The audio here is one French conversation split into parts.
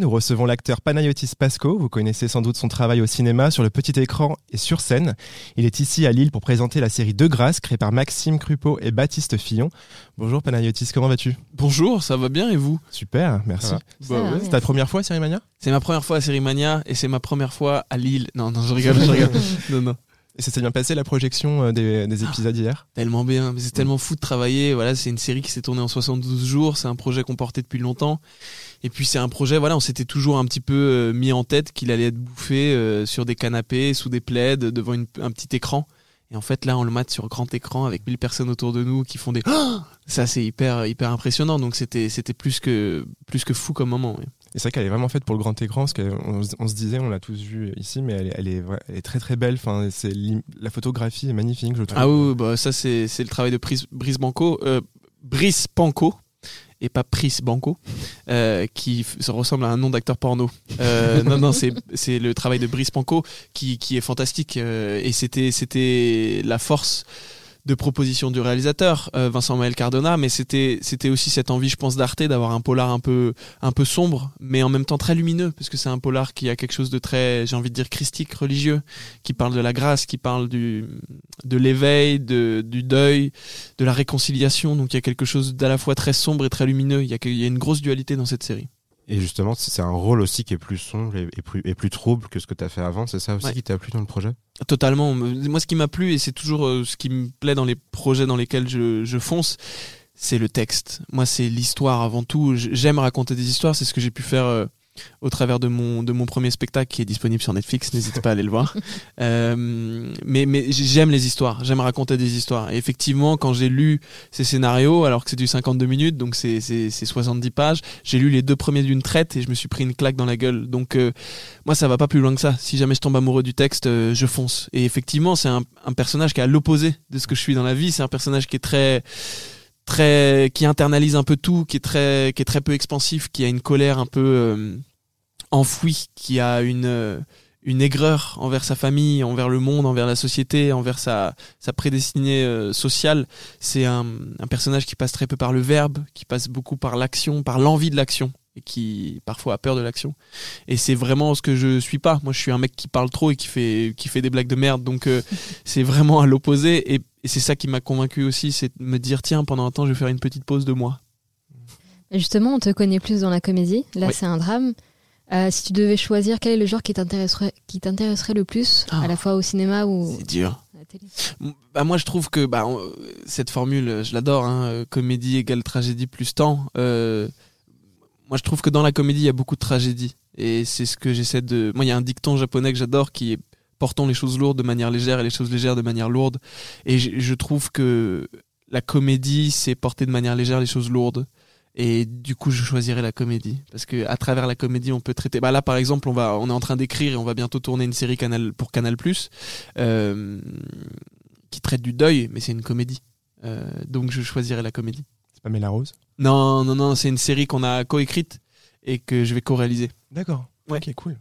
Nous recevons l'acteur Panayotis Pasco. Vous connaissez sans doute son travail au cinéma, sur le petit écran et sur scène. Il est ici à Lille pour présenter la série De Grâce, créée par Maxime Crupeau et Baptiste Fillon. Bonjour Panayotis, comment vas-tu? Bonjour, ça va bien et vous? Super, merci. Bah c'est ta première fois à Sérimania C'est ma première fois à Sérimania et c'est ma première fois à Lille. Non, non, je rigole, je rigole. non, non. Et ça s'est bien passé la projection euh, des, des épisodes hier? Tellement bien, mais c'est tellement fou de travailler. Voilà, c'est une série qui s'est tournée en 72 jours. C'est un projet qu'on portait depuis longtemps. Et puis c'est un projet, voilà, on s'était toujours un petit peu euh, mis en tête qu'il allait être bouffé euh, sur des canapés, sous des plaids, devant une, un petit écran. Et en fait, là, on le mate sur grand écran avec 1000 personnes autour de nous qui font des. ça, c'est hyper, hyper impressionnant. Donc, c'était, c'était plus que, plus que fou comme moment. Et c'est vrai qu'elle est vraiment faite pour le grand écran, parce qu'on on se disait, on l'a tous vu ici, mais elle est, elle est, elle est très très belle. Enfin, c'est la photographie est magnifique, je trouve. Ah oui, bah ça c'est le travail de Brice, Brice Banco, euh, Brice Panco et pas Pris Banco, euh, qui ça ressemble à un nom d'acteur porno. Euh, non, non, c'est le travail de Brice Panco qui, qui est fantastique euh, et c'était c'était la force de proposition du réalisateur euh, Vincent Maël Cardona mais c'était c'était aussi cette envie je pense d'Arte d'avoir un polar un peu un peu sombre mais en même temps très lumineux parce que c'est un polar qui a quelque chose de très j'ai envie de dire christique religieux qui parle de la grâce qui parle du de l'éveil de du deuil de la réconciliation. Donc il y a quelque chose d'à la fois très sombre et très lumineux. Il y a il y a une grosse dualité dans cette série et justement, c'est un rôle aussi qui est plus sombre et, plus, et plus trouble que ce que tu as fait avant. C'est ça aussi qui t'a plu dans le projet? Totalement. Moi, ce qui m'a plu, et c'est toujours euh, ce qui me plaît dans les projets dans lesquels je, je fonce, c'est le texte. Moi, c'est l'histoire avant tout. J'aime raconter des histoires. C'est ce que j'ai pu faire euh, au travers de mon, de mon premier spectacle qui est disponible sur Netflix. N'hésitez pas à aller le voir. Euh, mais mais j'aime les histoires. J'aime raconter des histoires. Et effectivement, quand j'ai lu ces scénarios, alors que c'est du 52 minutes, donc c'est 70 pages, j'ai lu les deux premiers d'une traite et je me suis pris une claque dans la gueule. Donc euh, moi, ça va pas plus loin que ça. Si jamais je tombe amoureux du texte, euh, je fonce. Et effectivement, c'est un, un personnage qui est à l'opposé de ce que je suis dans la vie. C'est un personnage qui est très très qui internalise un peu tout, qui est très qui est très peu expansif, qui a une colère un peu euh, enfouie, qui a une euh, une aigreur envers sa famille, envers le monde, envers la société, envers sa, sa prédestinée euh, sociale. C'est un, un, personnage qui passe très peu par le verbe, qui passe beaucoup par l'action, par l'envie de l'action, et qui parfois a peur de l'action. Et c'est vraiment ce que je suis pas. Moi, je suis un mec qui parle trop et qui fait, qui fait des blagues de merde. Donc, c'est vraiment à l'opposé. Et et c'est ça qui m'a convaincu aussi, c'est de me dire tiens, pendant un temps, je vais faire une petite pause de moi. Justement, on te connaît plus dans la comédie. Là, c'est un drame. Euh, si tu devais choisir, quel est le genre qui t'intéresserait, qui t'intéresserait le plus, à la ah. fois au cinéma ou c'est dur. à la télé? Bah, moi, je trouve que bah, cette formule, je l'adore. Hein, comédie égale tragédie plus temps. Euh, moi, je trouve que dans la comédie, il y a beaucoup de tragédie. Et c'est ce que j'essaie de. Moi, il y a un dicton japonais que j'adore qui est portons les choses lourdes de manière légère et les choses légères de manière lourde. Et je, trouve que la comédie, c'est porter de manière légère les choses lourdes. Et du coup, je choisirais la comédie parce que à travers la comédie, on peut traiter. Bah là, par exemple, on va, on est en train d'écrire et on va bientôt tourner une série Canal pour Canal euh, qui traite du deuil, mais c'est une comédie. Euh, donc, je choisirais la comédie. C'est pas Mela Rose? Non, non, non, c'est une série qu'on a coécrite et que je vais co-réaliser. D'accord. Ouais. Ok, cool.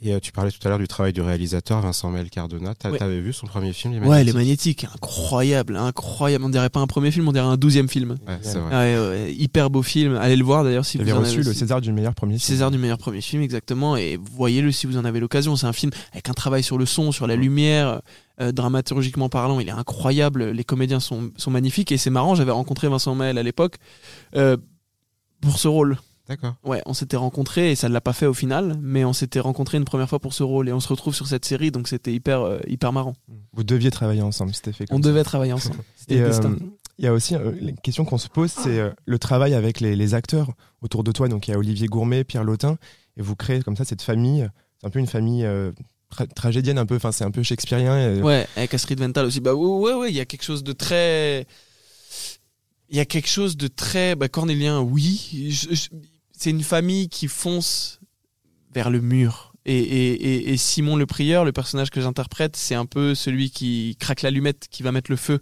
Et euh, tu parlais tout à l'heure du travail du réalisateur Vincent Mel Cardona. T'avais vu son premier film, les Ouais, les magnétiques, incroyable, incroyable. On dirait pas un premier film, on dirait un douzième film. Ouais, c'est vrai. hyper beau film. Allez le voir d'ailleurs si vous, avez reçu le César du meilleur premier film. César du meilleur premier film, exactement. Et voyez-le si vous en avez l'occasion. C'est un film avec un travail sur le son, sur la lumière. Euh, dramaturgiquement parlant, il est incroyable. Les comédiens sont, sont magnifiques. Et c'est marrant, j'avais rencontré Vincent Mel à l'époque euh, pour ce rôle. D'accord. Ouais, on s'était rencontrés et ça ne l'a pas fait au final, mais on s'était rencontrés une première fois pour ce rôle et on se retrouve sur cette série, donc c'était hyper, euh, hyper marrant. Vous deviez travailler ensemble, c'était fait. on devait travailler ensemble. et euh, il y a aussi euh, une question qu'on se pose, c'est le travail avec les, acteurs autour de toi. Donc il y a Olivier Gourmet, Pierre Lautin, et vous créez comme ça cette famille. C'est un peu une famille tragédienne, un peu. Enfin, c'est un peu shakespearien. Ouais, avec Astrid Vental aussi. Bah ouais, ouais, il y a quelque chose de très il y a quelque chose de très bah, cornélien oui c'est une famille qui fonce vers le mur. Et, Simon le prieur, le personnage que j'interprète, c'est un peu celui qui craque l'allumette, qui va mettre le feu.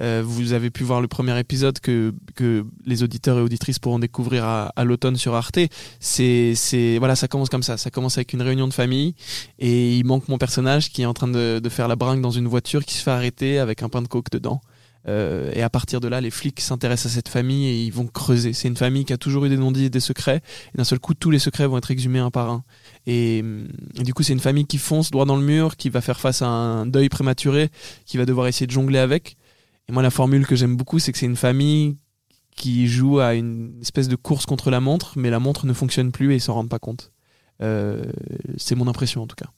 Euh, vous avez pu voir le premier épisode que, les auditeurs et auditrices pourront découvrir à, l'automne sur Arte. C'est, c'est, voilà, ça commence comme ça. Ça commence avec une réunion de famille et il manque mon personnage qui est en train de, de faire la bringue dans une voiture qui se fait arrêter avec un pain de coke dedans. Euh, et à partir de là, les flics s'intéressent à cette famille et ils vont creuser. C'est une famille qui a toujours eu des non-dits et des secrets. Et d'un seul coup, tous les secrets vont être exhumés un par un. Et, et du coup, c'est une famille qui fonce droit dans le mur, qui va faire face à un deuil prématuré, qui va devoir essayer de jongler avec. Et moi, la formule que j'aime beaucoup, c'est que c'est une famille qui joue à une espèce de course contre la montre, mais la montre ne fonctionne plus et ils s'en rendent pas compte. Euh, c'est mon impression en tout cas.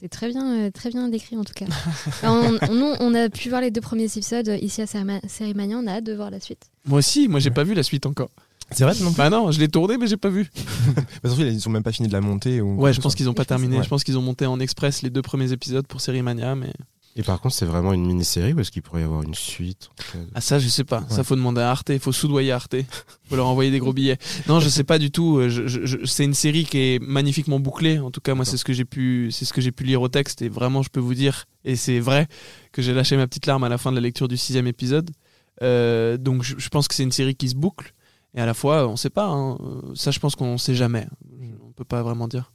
C'est très bien, euh, très bien décrit en tout cas. on, on, on, a pu voir les deux premiers épisodes ici à Série Mania, on a hâte de voir la suite. Moi aussi, moi j'ai pas vu la suite encore. C'est vrai non Bah non, je l'ai tourné mais j'ai pas vu. surtout, ils sont même pas fini de la monter. Ou ouais, je pense qu'ils ont pas terminé. Je pense qu'ils ont monté en express les deux premiers épisodes pour Série Mania, mais. Et par contre, c'est vraiment une mini-série parce qu'il pourrait y avoir une suite. Ah ça, je sais pas. Ouais. Ça faut demander à Arte. Il faut soudoyer Arte. faut leur envoyer des gros billets. Non, je sais pas du tout. Je, je, c'est une série qui est magnifiquement bouclée. En tout cas, moi, c'est ce que j'ai pu, c'est ce que j'ai pu lire au texte. Et vraiment, je peux vous dire, et c'est vrai, que j'ai lâché ma petite larme à la fin de la lecture du sixième épisode. Euh, donc, je, je, pense que c'est une série qui se boucle. Et à la fois, on sait pas. Hein. Ça, je pense qu'on sait jamais. On peut pas vraiment dire.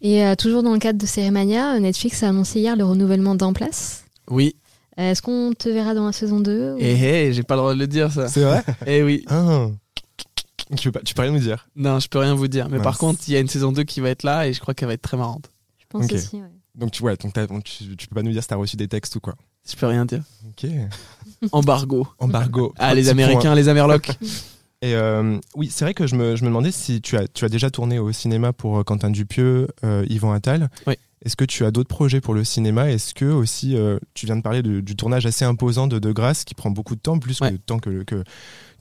Et euh, toujours dans le cadre de Cérémania, Netflix a annoncé hier le renouvellement d'En Place. Oui. Est-ce qu'on te verra dans la saison 2 ou... Eh, hey, j'ai pas le droit de le dire, ça. C'est vrai? Eh oui. Ah. Tu, peux pas, tu peux rien nous dire? Non, je peux rien vous dire. Mais Mince. par contre, il y a une saison 2 qui va être là et je crois qu'elle va être très marrante. Je pense okay. aussi, ouais. Donc, tu, ouais, donc tu, tu peux pas nous dire si t'as reçu des textes ou quoi Je peux rien dire. Ok. Embargo. Embargo. Ah, les Américains, point. les Amerlocs. Et euh, oui, c'est vrai que je me, je me, demandais si tu as, tu as déjà tourné au cinéma pour euh, Quentin Dupieux, euh, Yvan Attal. Oui. Est-ce que tu as d'autres projets pour le cinéma? Est-ce que aussi, euh, tu viens de parler de, du tournage assez imposant de De Grâce, qui prend beaucoup de temps, plus ouais. que de temps que, que,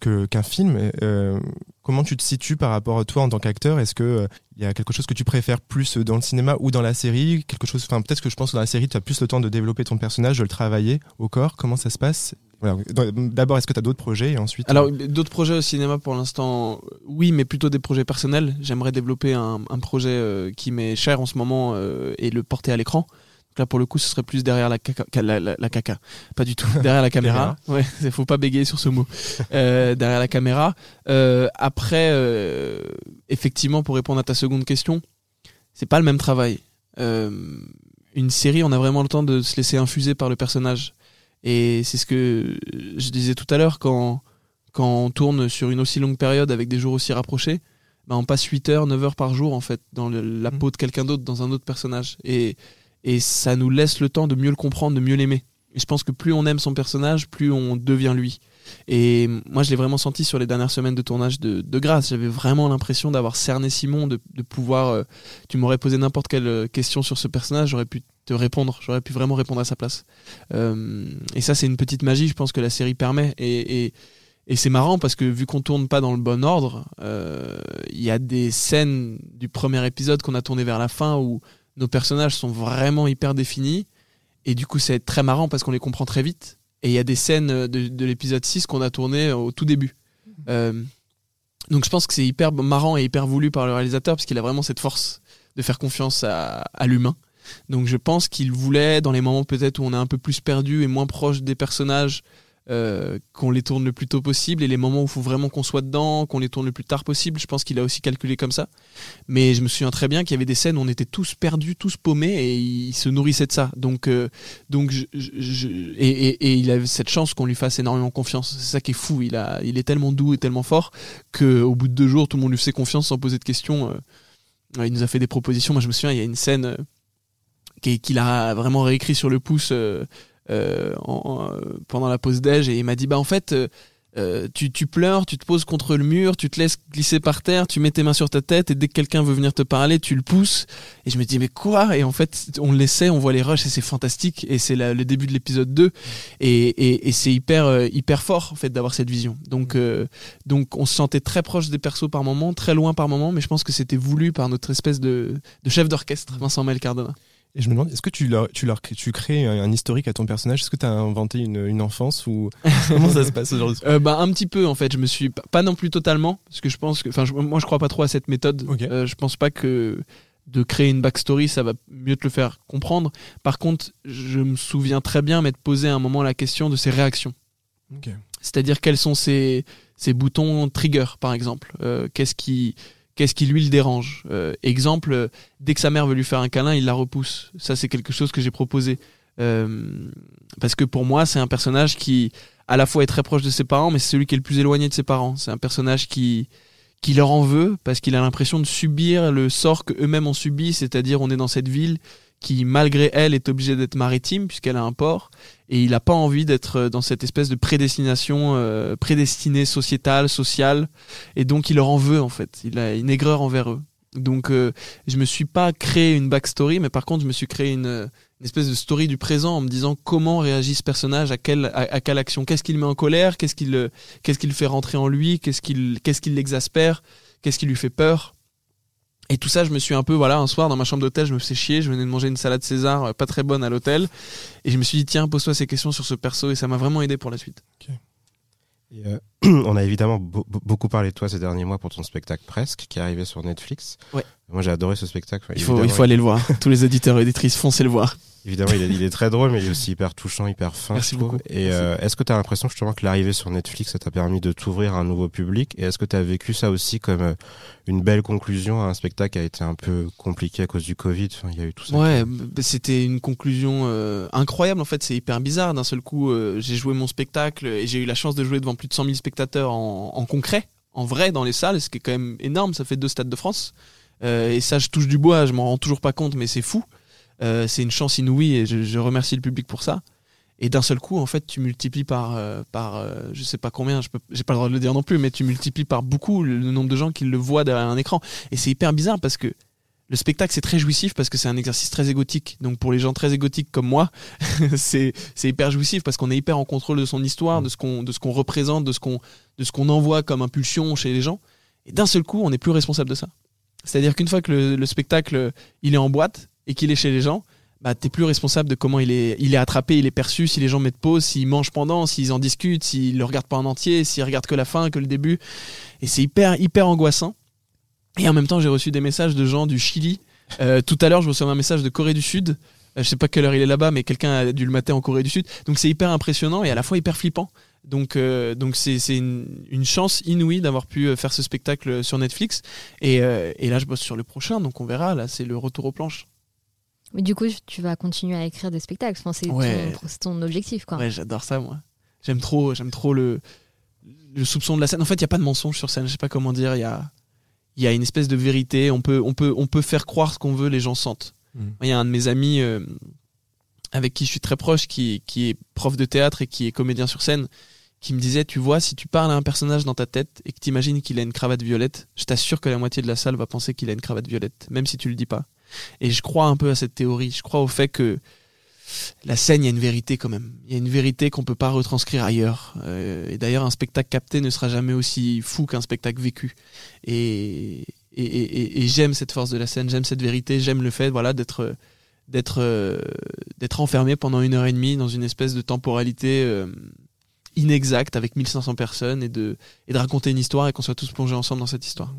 que qu'un film. Euh, comment tu te situes par rapport à toi en tant qu'acteur? Est-ce que il euh, y a quelque chose que tu préfères plus dans le cinéma ou dans la série? Quelque chose, enfin peut-être que je pense que dans la série, tu as plus le temps de développer ton personnage, de le travailler au corps. Comment ça se passe? Voilà. D'abord, est-ce que tu as d'autres projets et ensuite Alors, d'autres projets au cinéma pour l'instant, oui, mais plutôt des projets personnels. J'aimerais développer un, un projet euh, qui m'est cher en ce moment euh, et le porter à l'écran. Donc là, pour le coup, ce serait plus derrière la caca, la, la, la caca. pas du tout, derrière la caméra. ouais, faut pas bégayer sur ce mot. Euh, derrière la caméra. Euh, après, euh, effectivement, pour répondre à ta seconde question, c'est pas le même travail. Euh, une série, on a vraiment le temps de se laisser infuser par le personnage. Et c'est ce que je disais tout à l'heure, quand, quand on tourne sur une aussi longue période avec des jours aussi rapprochés, bah on passe 8 heures, 9 heures par jour en fait dans le, la peau de quelqu'un d'autre, dans un autre personnage. Et, et ça nous laisse le temps de mieux le comprendre, de mieux l'aimer. Je pense que plus on aime son personnage, plus on devient lui. Et moi, je l'ai vraiment senti sur les dernières semaines de tournage de, de Grâce. J'avais vraiment l'impression d'avoir cerné Simon, de, de pouvoir. Euh, tu m'aurais posé n'importe quelle question sur ce personnage, j'aurais pu te répondre. J'aurais pu vraiment répondre à sa place. Euh, et ça, c'est une petite magie, je pense que la série permet. Et, et, et c'est marrant parce que vu qu'on tourne pas dans le bon ordre, il euh, y a des scènes du premier épisode qu'on a tourné vers la fin où nos personnages sont vraiment hyper définis. Et du coup, c'est très marrant parce qu'on les comprend très vite. Et il y a des scènes de, de l'épisode 6 qu'on a tourné au tout début. Euh, donc je pense que c'est hyper marrant et hyper voulu par le réalisateur parce qu'il a vraiment cette force de faire confiance à, à l'humain. Donc je pense qu'il voulait, dans les moments peut-être où on est un peu plus perdu et moins proche des personnages, euh, qu'on les tourne le plus tôt possible et les moments où il faut vraiment qu'on soit dedans, qu'on les tourne le plus tard possible. Je pense qu'il a aussi calculé comme ça. Mais je me souviens très bien qu'il y avait des scènes où on était tous perdus, tous paumés et il se nourrissait de ça. Donc, euh, donc et, il a cette chance qu'on lui fasse énormément confiance. C'est ça qui est fou. Il, a, il est tellement doux et tellement fort qu'au bout de deux jours, tout le monde lui fait confiance sans poser de questions. Euh, il nous a fait des propositions. Moi, je me souviens, il y a une scène qu'il a vraiment réécrit sur le pouce. Euh, euh, en, pendant la pause déj et il m'a dit bah en fait euh, tu, tu, pleures, tu te poses contre le mur, tu te laisses glisser par terre, tu mets tes mains sur ta tête et dès que quelqu'un veut venir te parler, tu le pousses. Et je me dis mais quoi? Et en fait, on le laissait, on voit les rushs et c'est fantastique. Et c'est le début de l'épisode 2 et, et, et c'est hyper euh, hyper fort en fait d'avoir cette vision. Donc euh, donc on se sentait très proche des persos par moment, très loin par moment, mais je pense que c'était voulu par notre espèce de, de chef d'orchestre, Vincent Mel Cardona. Et je me demande, est-ce que tu, leur, tu, leur, tu crées un, un historique à ton personnage? Est-ce que tu as inventé une, une enfance ou comment ça se passe aujourd'hui? Euh, bah, Un petit peu en fait. Je me suis pas non plus totalement parce que je pense que, enfin, moi je crois pas trop à cette méthode. Okay. Euh, je pense pas que de créer une backstory ça va mieux te le faire comprendre. Par contre, je me souviens très bien m'être posé à un moment la question de ses réactions. Okay. C'est-à-dire quels sont ses, ses boutons trigger par exemple. Euh, Qu'est-ce qui qu'est-ce qui lui le dérange? Euh, exemple, dès que sa mère veut lui faire un câlin, il la repousse. Ça, c'est quelque chose que j'ai proposé. Euh, parce que pour moi, c'est un personnage qui à la fois est très proche de ses parents, mais c'est celui qui est le plus éloigné de ses parents. C'est un personnage qui qui leur en veut parce qu'il a l'impression de subir le sort que eux-mêmes ont subi, c'est-à-dire on est dans cette ville qui malgré elle est obligée d'être maritime puisqu'elle a un port et il n'a pas envie d'être dans cette espèce de prédestination euh, prédestinée sociétale, sociale et donc il leur en veut en fait. Il a une aigreur envers eux. Donc euh, je me suis pas créé une backstory, mais par contre je me suis créé une, espèce de story du présent en me disant comment réagit ce personnage à quelle à, quelle action, qu'est-ce qu'il met en colère, qu'est-ce qu'il qu'il fait rentrer en lui, qu'est-ce qu'il qu'est-ce qui l'exaspère, qu'est-ce qui lui fait peur? Et tout ça, je me suis un peu, voilà, un soir dans ma chambre d'hôtel, je me faisais chier, je venais de manger une salade César euh, pas très bonne à l'hôtel, et je me suis dit, tiens, pose-toi ces questions sur ce perso, et ça m'a vraiment aidé pour la suite. Et euh, on a évidemment beaucoup parlé de toi ces derniers mois pour ton spectacle Presque, qui est arrivé sur Netflix. Ouais. Moi, j'ai adoré ce spectacle. Il faut, il faut aller le voir. Tous les éditeurs et éditrices, foncez le voir. Évidemment, il est, il est, très drôle, mais il est aussi hyper touchant, hyper fin. Merci beaucoup. Et euh, est-ce que tu as l'impression justement que l'arrivée sur Netflix, ça t'a permis de t'ouvrir à un nouveau public? Et est-ce que tu as vécu ça aussi comme euh, une belle conclusion à un spectacle qui a été un peu compliqué à cause du Covid? Enfin, Il y a eu tout ça. Ouais, c'était une conclusion euh, incroyable. En fait, c'est hyper bizarre. D'un seul coup, euh, j'ai joué mon spectacle et j'ai eu la chance de jouer devant plus de 100 000 spectateurs en, en concret, en vrai, dans les salles, ce qui est quand même énorme. Ça fait deux stades de France. Et ça, je touche du bois, je m'en rends toujours pas compte, mais c'est fou. Euh, c'est une chance inouïe et je, remercie le public pour ça. Et d'un seul coup, en fait, tu multiplies par, euh, par euh, je sais pas combien, je j'ai pas le droit de le dire non plus, mais tu multiplies par beaucoup le, nombre de gens qui le voient derrière un écran. Et c'est hyper bizarre parce que le spectacle c'est très jouissif parce que c'est un exercice très égotique. Donc pour les gens très égotiques comme moi, c'est hyper jouissif parce qu'on est hyper en contrôle de son histoire, de ce qu'on représente, de ce qu'on qu'on envoie comme impulsion chez les gens. Et d'un seul coup, on n'est plus responsable de ça. C'est-à-dire qu'une fois que le, le, spectacle il est en boîte et qu'il est chez les gens, bah t'es plus responsable de comment il est il est attrapé, il est perçu, si les gens mettent pause, s'ils mangent pendant, s'ils en discutent, s'ils le regardent pas en entier, s'ils regardent que la fin, que le début. Et c'est hyper hyper angoissant. Et en même temps, j'ai reçu des messages de gens du Chili. Euh, tout à l'heure, je reçois un message de Corée du Sud. Euh, je sais pas quelle heure il est là-bas, mais quelqu'un a dû le mater en Corée du Sud. Donc c'est hyper impressionnant et à la fois hyper flippant. Donc euh, donc c'est une, une, chance inouïe d'avoir pu euh, faire ce spectacle sur Netflix. Et, euh, et là, je bosse sur le prochain, donc on verra. Là, c'est le retour aux planches. Mais du coup, tu vas continuer à écrire des spectacles. Enfin, c'est Ouais. ton, ton objectif, quoi. Ouais, j'adore ça, moi. J'aime trop, j'aime trop le, le soupçon de la scène. En fait, il y a pas de mensonge sur scène. Je sais pas comment dire. Il y a, il y a une espèce de vérité. On peut, on peut, on peut faire croire ce qu'on veut. Les gens sentent. Il Mm. y a un de mes amis euh, avec qui je suis très proche, qui, qui est prof de théâtre et qui est comédien sur scène, qui me disait, tu vois, si tu parles à un personnage dans ta tête et que tu imagines qu'il a une cravate violette, je t'assure que la moitié de la salle va penser qu'il a une cravate violette, même si tu le dis pas. Et je crois un peu à cette théorie. Je crois au fait que la scène, il y a une vérité quand même. Il y a une vérité qu'on peut pas retranscrire ailleurs. Euh, et d'ailleurs, un spectacle capté ne sera jamais aussi fou qu'un spectacle vécu. Et, j'aime cette force de la scène, j'aime cette vérité, j'aime le fait, voilà, d'être d'être euh, d'être enfermé pendant une heure et demie dans une espèce de temporalité euh, inexacte avec 1500 personnes et de et de raconter une histoire et qu'on soit tous plongés ensemble dans cette histoire.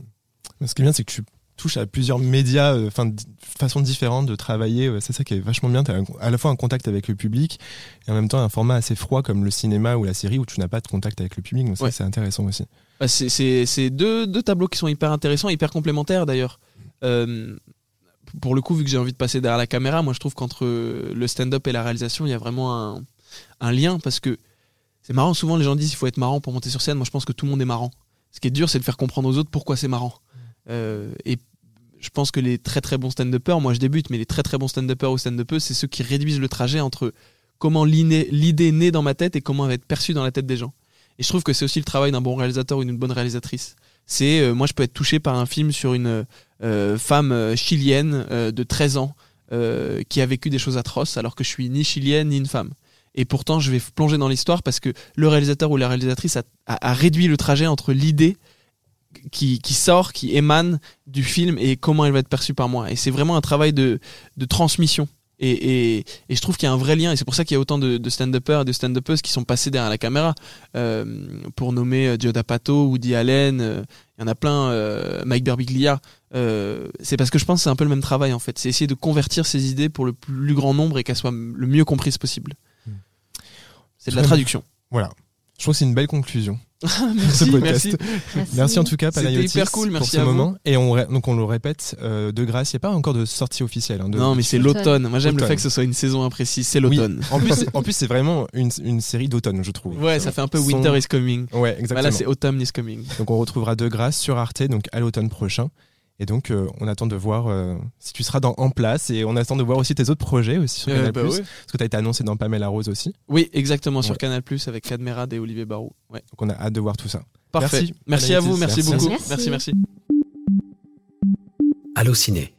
Ce qui est bien, c'est que tu touches à plusieurs médias, euh, enfin, façons différentes de travailler. C'est ça qui est vachement bien. Tu as à la fois un contact avec le public et en même temps un format assez froid comme le cinéma ou la série où tu n'as pas de contact avec le public. Donc Ouais. c'est intéressant aussi. Bah, c'est- deux, deux tableaux qui sont hyper intéressants, hyper complémentaires d'ailleurs. Euh, pour le coup, vu que j'ai envie de passer derrière la caméra, moi je trouve qu'entre le stand-up et la réalisation, il y a vraiment un, un lien parce que c'est marrant. Souvent, les gens disent il faut être marrant pour monter sur scène. Moi, je pense que tout le monde est marrant. Ce qui est dur, c'est de faire comprendre aux autres pourquoi c'est marrant. Euh, et je pense que les très très bons stand-uppers, moi je débute, mais les très très bons stand-uppers ou stand-uppers, c'est ceux qui réduisent le trajet entre comment l'idée naît dans ma tête et comment elle va être perçue dans la tête des gens. Et je trouve que c'est aussi le travail d'un bon réalisateur ou d'une bonne réalisatrice. C'est euh, moi je peux être touché par un film sur une euh, femme chilienne de 13 ans qui a vécu des choses atroces alors que je suis ni chilienne ni une femme. Et pourtant je vais plonger dans l'histoire parce que le réalisateur ou la réalisatrice a réduit le trajet entre l'idée qui, qui sort, qui émane du film et comment elle va être perçue par moi. Et c'est vraiment un travail de, de transmission. Et, et, et je trouve qu'il y a un vrai lien, et c'est pour ça qu'il y a autant de, de stand-uppers et de stand-uppeuses qui sont passés derrière la caméra. Euh, pour nommer euh, Joe D'Apato, Woody Allen, euh, il y en a plein, euh, Mike Birbiglia. Euh, c'est parce que je pense que c'est un peu le même travail en fait. C'est essayer de convertir ces idées pour le plus grand nombre et qu'elles soient le mieux comprises possible. Hmm. C'est de la traduction. Voilà. Je trouve que c'est une belle conclusion. merci, podcast. merci. Merci. Merci en tout cas, C'était Panayotis, hyper cool, pour merci ce à vous. moment. Et on, donc on le répète, euh, de grâce, il n'y a pas encore de sortie officielle. hein, de- Non, mais c'est Automne. l'automne. Moi, j'aime le fait que ce soit une saison imprécise. C'est Oui. l'automne. En plus, c'est- en plus, c'est vraiment une, une série d'automne, je trouve. Ouais, ça fait un peu Son- Winter is coming. Ouais, Bah exactement. là, c'est Autumn is coming. donc on retrouvera de grâce sur Arte, donc à l'automne prochain. Et donc, euh, on attend de voir euh, si tu seras dans, en place et on attend de voir aussi tes autres projets aussi sur Euh, Canal+. bah ouais. Parce que tu as été annoncé dans Pamela Rose aussi. Oui, exactement, sur Ouais. Canal Plus avec Cadmerade et Olivier Barou. Ouais. Donc, on a hâte de voir tout ça. Parfait. Merci, Merci, à vous, merci, Merci. beaucoup. Merci. merci. merci. Allociné,